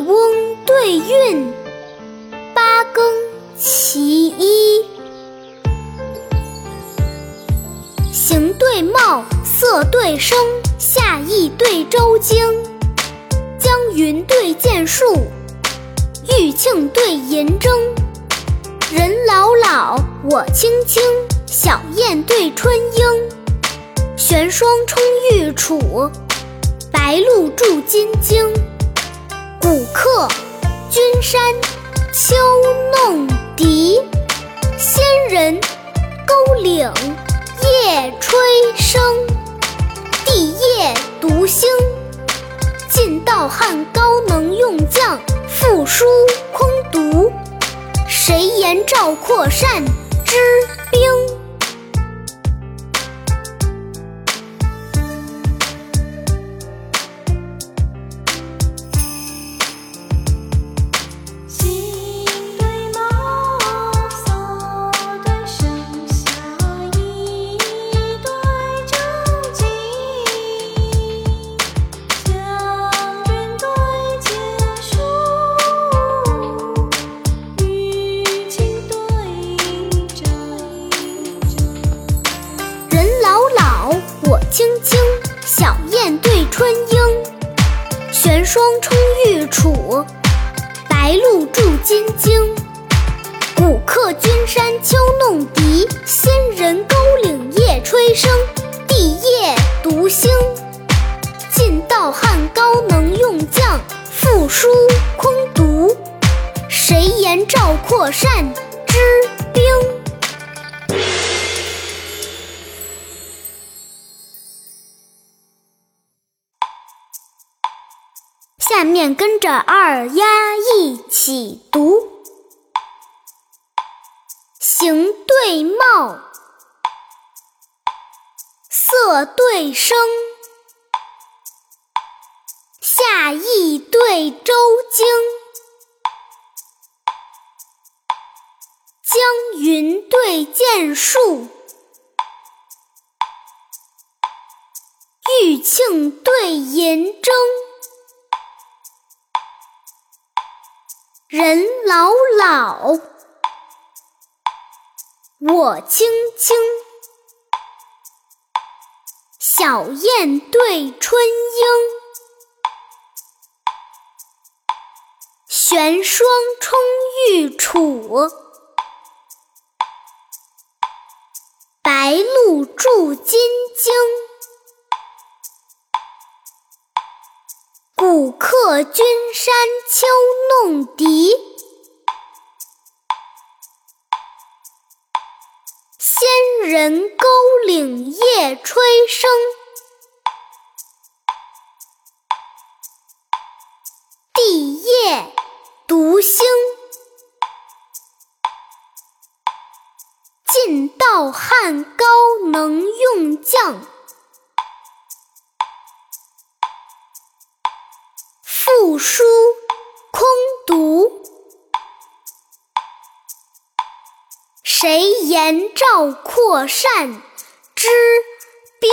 翁对韵，八更其一。形对貌，色对声，下意对周经。江云对剑树，玉磬对银筝。人老老，我青青，小燕对春莺。玄霜冲玉杵，白露驻金睛。古客君山秋弄笛，仙人勾岭夜吹笙。地业读兴，晋道汉高能用将，赋书空读。谁言赵括善知兵？春莺。玄霜冲玉杵，白露驻金睛。古客君山秋弄笛，仙人勾岭夜吹笙。帝业读兴，晋道汉高能用将，赋书空读。谁言赵括善知兵？下面跟着二丫一起读：形对貌，色对声，下意对周经。江云对剑树，玉磬对银筝。人老老，我青青，小燕对春莺。玄霜冲玉杵，白露驻金睛。古客君山秋弄笛，仙人勾岭夜吹笙。地业读兴，晋道汉高能用将。书空读，谁言赵括善之兵？